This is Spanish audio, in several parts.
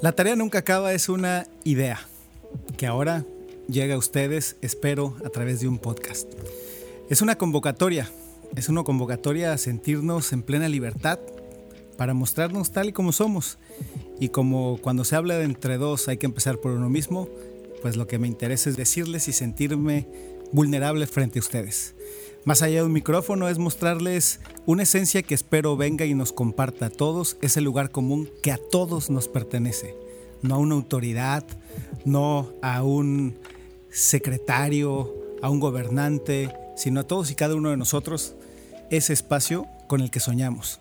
La tarea nunca acaba es una idea que ahora llega a ustedes, espero, a través de un podcast. Es una convocatoria, es una convocatoria a sentirnos en plena libertad para mostrarnos tal y como somos. Y como cuando se habla de entre dos hay que empezar por uno mismo, pues lo que me interesa es decirles y sentirme vulnerable frente a ustedes. Más allá de un micrófono es mostrarles una esencia que espero venga y nos comparta a todos ese lugar común que a todos nos pertenece, no a una autoridad, no a un secretario, a un gobernante, sino a todos y cada uno de nosotros, ese espacio con el que soñamos.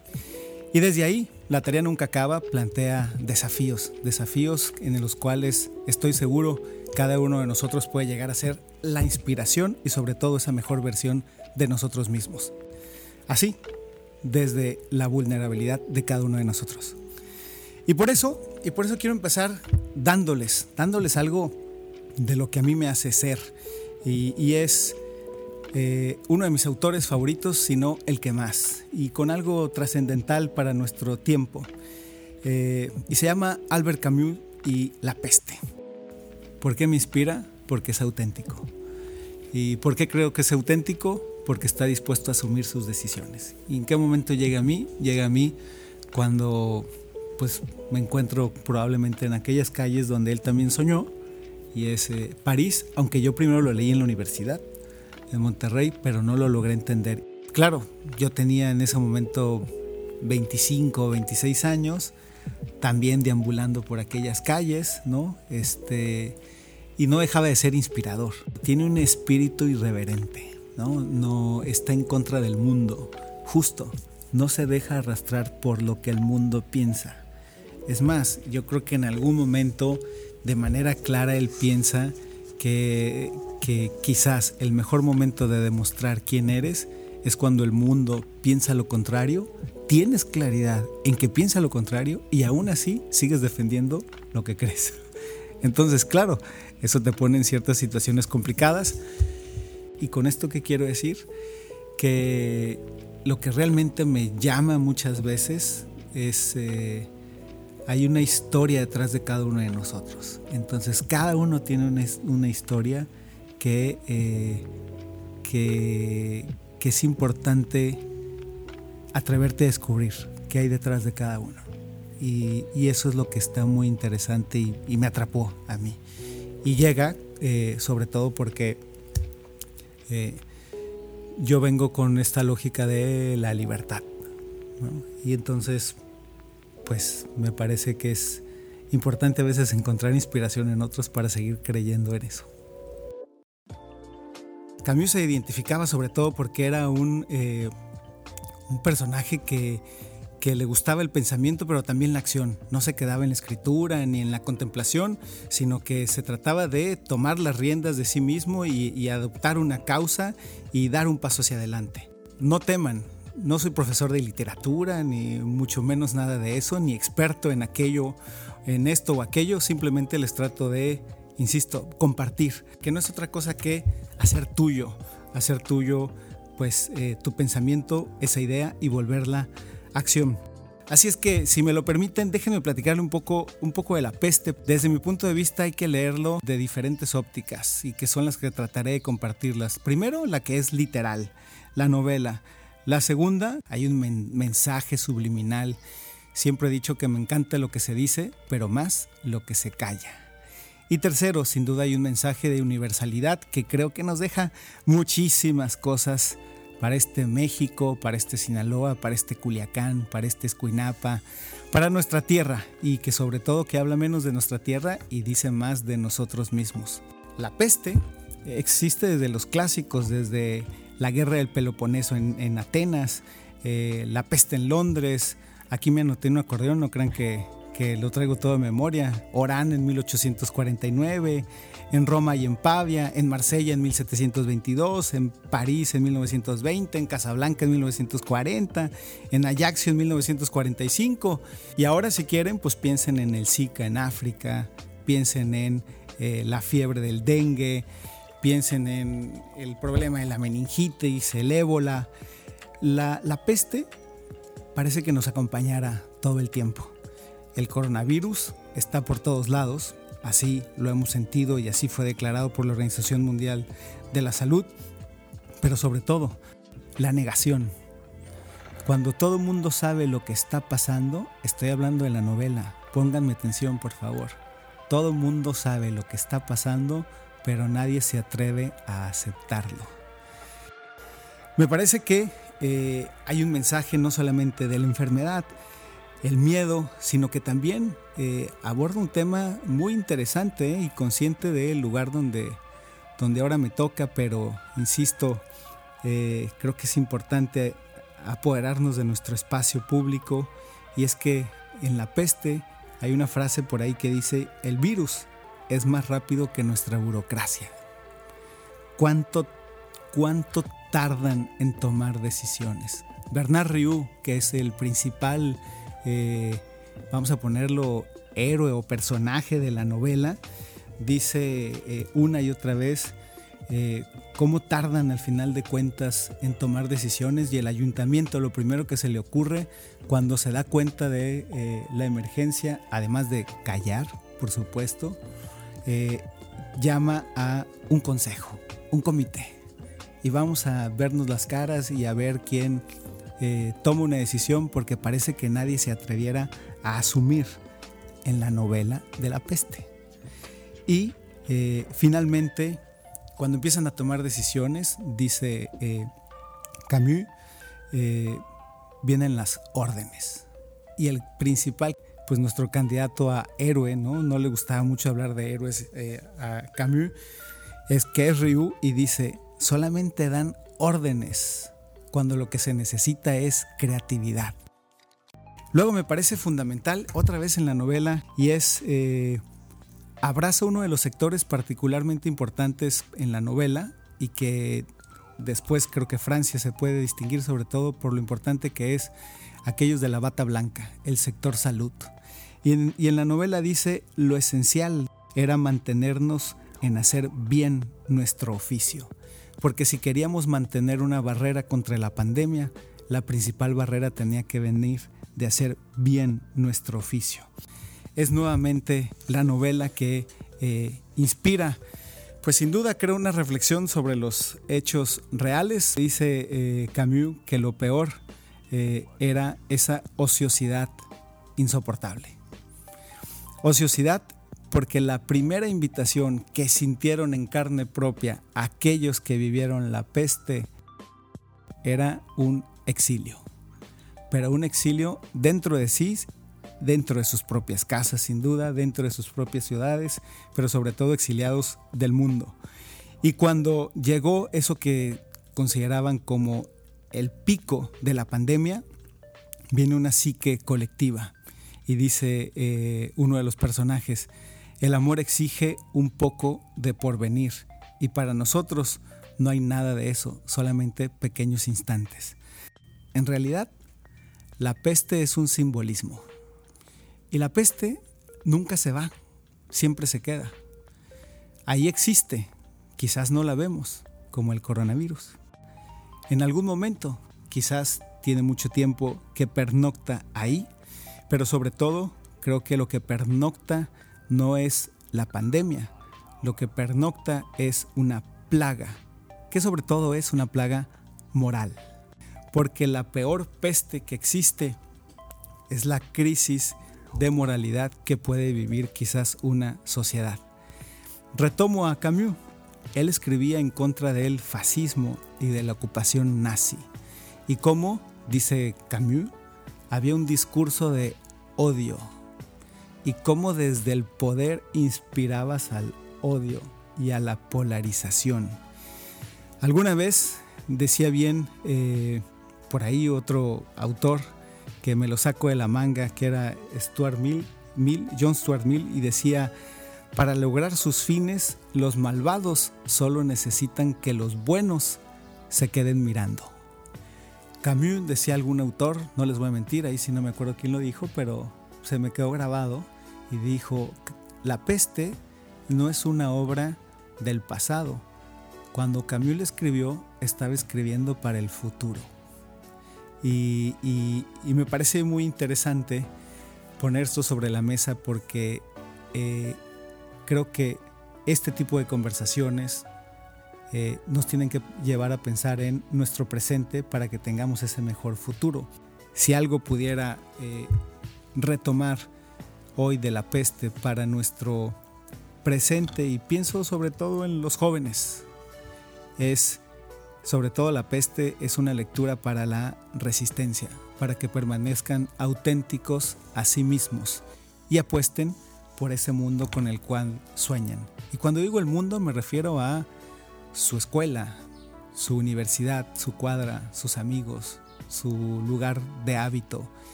Y desde ahí, la tarea nunca acaba, plantea desafíos, desafíos en los cuales estoy seguro cada uno de nosotros puede llegar a ser la inspiración y sobre todo esa mejor versión de nosotros mismos. Así, desde la vulnerabilidad de cada uno de nosotros. Y por eso, y por eso quiero empezar dándoles, dándoles algo de lo que a mí me hace ser. Y, es eh, uno de mis autores favoritos, sino el que más. Y con algo trascendental para nuestro tiempo. Eh, y se llama Albert Camus y La peste. ¿Por qué me inspira? Porque es auténtico. ¿Y por qué creo que es auténtico? porque está dispuesto a asumir sus decisiones. ¿Y en qué momento llega a mí? Llega a mí cuando pues me encuentro probablemente en aquellas calles donde él también soñó y es eh, París, aunque yo primero lo leí en la universidad en Monterrey, pero no lo logré entender. Claro, yo tenía en ese momento 25 o 26 años, también deambulando por aquellas calles, ¿no? Este, y no dejaba de ser inspirador. Tiene un espíritu irreverente. ¿no? está en contra del mundo, justo, no se deja arrastrar por lo que el mundo piensa. Es más, yo creo que en algún momento, de manera clara, él piensa que, que quizás el mejor momento de demostrar quién eres es cuando el mundo piensa lo contrario, tienes claridad en que piensa lo contrario y aún así sigues defendiendo lo que crees. Entonces, claro, eso te pone en ciertas situaciones complicadas, y con esto que quiero decir, que lo que realmente me llama muchas veces es, eh, hay una historia detrás de cada uno de nosotros. Entonces cada uno tiene una, historia que, eh, que, que, es importante atreverte a descubrir qué hay detrás de cada uno. Y, y eso es lo que está muy interesante y, me atrapó a mí. Y llega eh, sobre todo porque eh, yo vengo con esta lógica de la libertad. Y entonces, pues me parece que es importante a veces encontrar inspiración en otros para seguir creyendo en eso. Camus se identificaba sobre todo porque era un, eh, un personaje que que le gustaba el pensamiento, pero también la acción. No se quedaba en la escritura ni en la contemplación, sino que se trataba de tomar las riendas de sí mismo y, adoptar una causa y dar un paso hacia adelante. No teman, no soy profesor de literatura, ni mucho menos nada de eso, ni experto en aquello, en esto o aquello, simplemente les trato de, insisto, compartir, que no es otra cosa que hacer tuyo, hacer tuyo pues eh, tu pensamiento, esa idea y volverla acción. Así es que, si me lo permiten, déjenme platicarle un poco, un poco de la peste. Desde mi punto de vista hay que leerlo de diferentes ópticas y que son las que trataré de compartirlas. Primero, la que es literal, la novela. La segunda, hay un mensaje subliminal. Siempre he dicho que me encanta lo que se dice, pero más lo que se calla. Y tercero, sin duda hay un mensaje de universalidad que creo que nos deja muchísimas cosas para este México, para este Sinaloa, para este Culiacán, para este Escuinapa, para nuestra tierra y que sobre todo que habla menos de nuestra tierra y dice más de nosotros mismos. La peste existe desde los clásicos, desde la guerra del Peloponeso en, Atenas, eh, la peste en Londres, aquí me anoté un acordeón, no crean que, que lo traigo todo de memoria, Orán en 1849, en Roma y en Pavia, en Marsella en 1722, en París en 1920, en Casablanca en 1940, en Ajaccio en 1945. Y ahora si quieren, pues piensen en el Zika en África, piensen en eh, la fiebre del dengue, piensen en el problema de la meningitis, el ébola. La, la peste parece que nos acompañara todo el tiempo. El coronavirus está por todos lados, así lo hemos sentido y así fue declarado por la Organización Mundial de la Salud, pero sobre todo la negación. Cuando todo el mundo sabe lo que está pasando, estoy hablando de la novela, pónganme atención por favor. Todo el mundo sabe lo que está pasando, pero nadie se atreve a aceptarlo. Me parece que eh, hay un mensaje no solamente de la enfermedad, el miedo, sino que también eh, aborda un tema muy interesante eh, y consciente del lugar donde, donde ahora me toca, pero insisto, creo que es importante apoderarnos de nuestro espacio público y es que en la peste hay una frase por ahí que dice, el virus es más rápido que nuestra burocracia. ¿Cuánto, cuánto tardan en tomar decisiones? Bernard Riou, que es el principal, eh, vamos a ponerlo, héroe o personaje de la novela, dice eh, una y otra vez eh, cómo tardan al final de cuentas en tomar decisiones y el ayuntamiento lo primero que se le ocurre cuando se da cuenta de la emergencia, además de callar, por supuesto, llama a un consejo, un comité. Y vamos a vernos las caras y a ver quién toma una decisión porque parece que nadie se atreviera a asumir en la novela de la peste. Y finalmente cuando empiezan a tomar decisiones, dice eh, Camus, eh, vienen las órdenes. Y el principal, pues nuestro candidato a héroe, ¿no? No le gustaba mucho hablar de héroes eh, a Camus, es que es Ryu y dice, solamente dan órdenes cuando lo que se necesita es creatividad. Luego me parece fundamental, otra vez en la novela, y es abraza uno de los sectores particularmente importantes en la novela y que después creo que Francia se puede distinguir sobre todo por lo importante que es aquellos de la bata blanca, el sector salud. Y en, la novela dice, lo esencial era mantenernos en hacer bien nuestro oficio, porque si queríamos mantener una barrera contra la pandemia, la principal barrera tenía que venir de hacer bien nuestro oficio es nuevamente la novela que eh, inspira, pues sin duda creo una reflexión sobre los hechos reales. Dice eh, Camus que lo peor eh, era esa ociosidad insoportable. Ociosidad porque la primera invitación que sintieron en carne propia aquellos que vivieron la peste era un exilio, pero un exilio dentro de sí dentro de sus propias casas, sin duda, dentro de sus propias ciudades, pero sobre todo exiliados del mundo. Y cuando llegó eso que consideraban como el pico de la pandemia, viene una psique colectiva. Y dice eh, uno de los personajes, el amor exige un poco de porvenir. Y para nosotros no hay nada de eso, solamente pequeños instantes. En realidad, la peste es un simbolismo. Y la peste nunca se va, siempre se queda. Ahí existe, quizás no la vemos, como el coronavirus. En algún momento, quizás tiene mucho tiempo que pernocta ahí, pero sobre todo creo que lo que pernocta no es la pandemia, lo que pernocta es una plaga, que sobre todo es una plaga moral, porque la peor peste que existe es la crisis de moralidad que puede vivir quizás una sociedad. Retomo a Camus. Él escribía en contra del fascismo y de la ocupación nazi. Y cómo, dice Camus, había un discurso de odio. Y cómo desde el poder inspirabas al odio y a la polarización. Alguna vez decía bien eh, por ahí otro autor, que me lo saco de la manga, que era Stuart Mill, John Stuart Mill, y decía, para lograr sus fines, los malvados solo necesitan que los buenos se queden mirando. Camus decía algún autor, no les voy a mentir, ahí sí no me acuerdo quién lo dijo, pero se me quedó grabado y dijo, La peste no es una obra del pasado. Cuando Camus le escribió, estaba escribiendo para el futuro. Y, me parece muy interesante poner esto sobre la mesa porque eh, creo que este tipo de conversaciones eh, nos tienen que llevar a pensar en nuestro presente para que tengamos ese mejor futuro. Si algo pudiera eh, retomar hoy de la peste para nuestro presente, y pienso sobre todo en los jóvenes, es sobre todo la peste es una lectura para la resistencia, para que permanezcan auténticos a sí mismos y apuesten por ese mundo con el cual sueñan. Y cuando digo el mundo me refiero a su escuela, su universidad, su cuadra, sus amigos, su lugar de hábito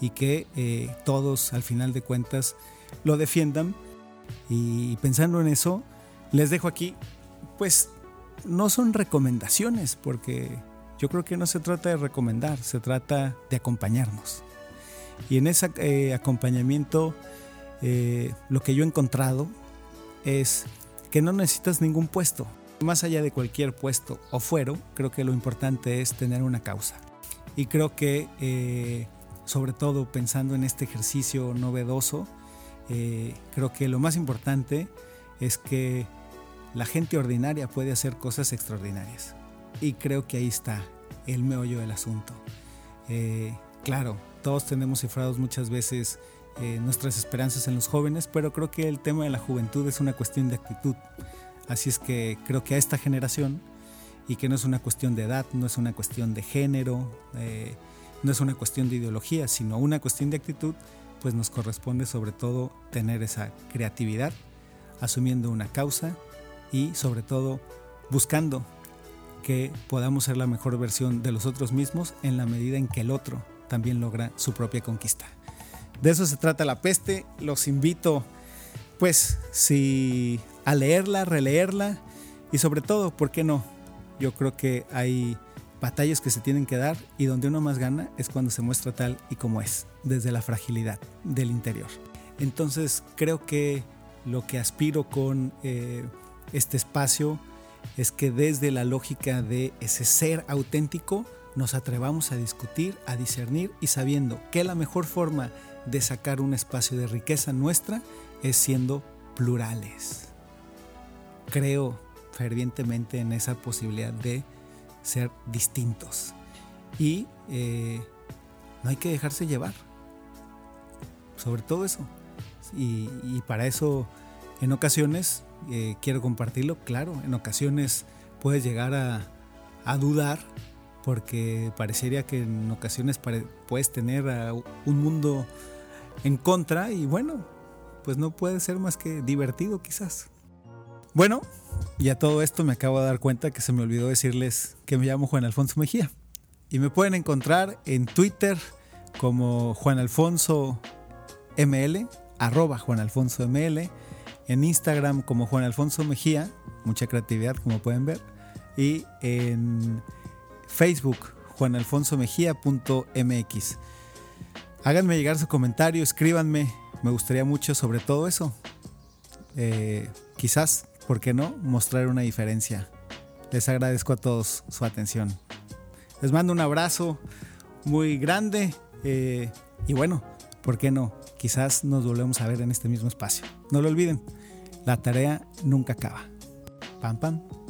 y que eh, todos al final de cuentas lo defiendan. Y pensando en eso, les dejo aquí, pues no son recomendaciones, porque yo creo que no se trata de recomendar, se trata de acompañarnos. Y en ese eh, acompañamiento, eh, lo que yo he encontrado es que no necesitas ningún puesto. Más allá de cualquier puesto o fuero, creo que lo importante es tener una causa. Y creo que, eh, sobre todo pensando en este ejercicio novedoso, creo que lo más importante es que la gente ordinaria puede hacer cosas extraordinarias. Y creo que ahí está el meollo del asunto. claro, todos tenemos cifrados muchas veces eh, nuestras esperanzas en los jóvenes, pero creo que el tema de la juventud es una cuestión de actitud. Así es que creo que a esta generación, y que no es una cuestión de edad, no es una cuestión de género, eh, no es una cuestión de ideología, sino una cuestión de actitud, pues nos corresponde sobre todo tener esa creatividad, asumiendo una causa y sobre todo buscando que podamos ser la mejor versión de los otros mismos en la medida en que el otro también logra su propia conquista. De eso se trata la peste. Los invito, pues, si a leerla, releerla y sobre todo, ¿por qué no? Yo creo que hay batallas que se tienen que dar y donde uno más gana es cuando se muestra tal y como es, desde la fragilidad del interior. Entonces creo que lo que aspiro con eh, este espacio es que desde la lógica de ese ser auténtico nos atrevamos a discutir, a discernir y sabiendo que la mejor forma de sacar un espacio de riqueza nuestra es siendo plurales. Creo fervientemente en esa posibilidad de ser distintos y eh, no hay que dejarse llevar. Sobre todo eso. Y, para eso, en ocasiones, eh, quiero compartirlo, claro, en ocasiones puedes llegar a, a dudar porque parecería que en ocasiones puedes tener un mundo en contra y bueno, pues no puede ser más que divertido quizás. Bueno, y a todo esto me acabo de dar cuenta que se me olvidó decirles que me llamo Juan Alfonso Mejía y me pueden encontrar en Twitter como Juan Alfonso ML, arroba Juan Alfonso ML, en Instagram como Juan Alfonso Mejía, mucha creatividad como pueden ver, y en Facebook, juanalfonsomejía.mx. Háganme llegar su comentario, escríbanme, me gustaría mucho sobre todo eso. Eh, quizás, ¿por qué no?, mostrar una diferencia. Les agradezco a todos su atención. Les mando un abrazo muy grande eh, y bueno, ¿por qué no? Quizás nos volvemos a ver en este mismo espacio. No lo olviden, la tarea nunca acaba. Pam, pam.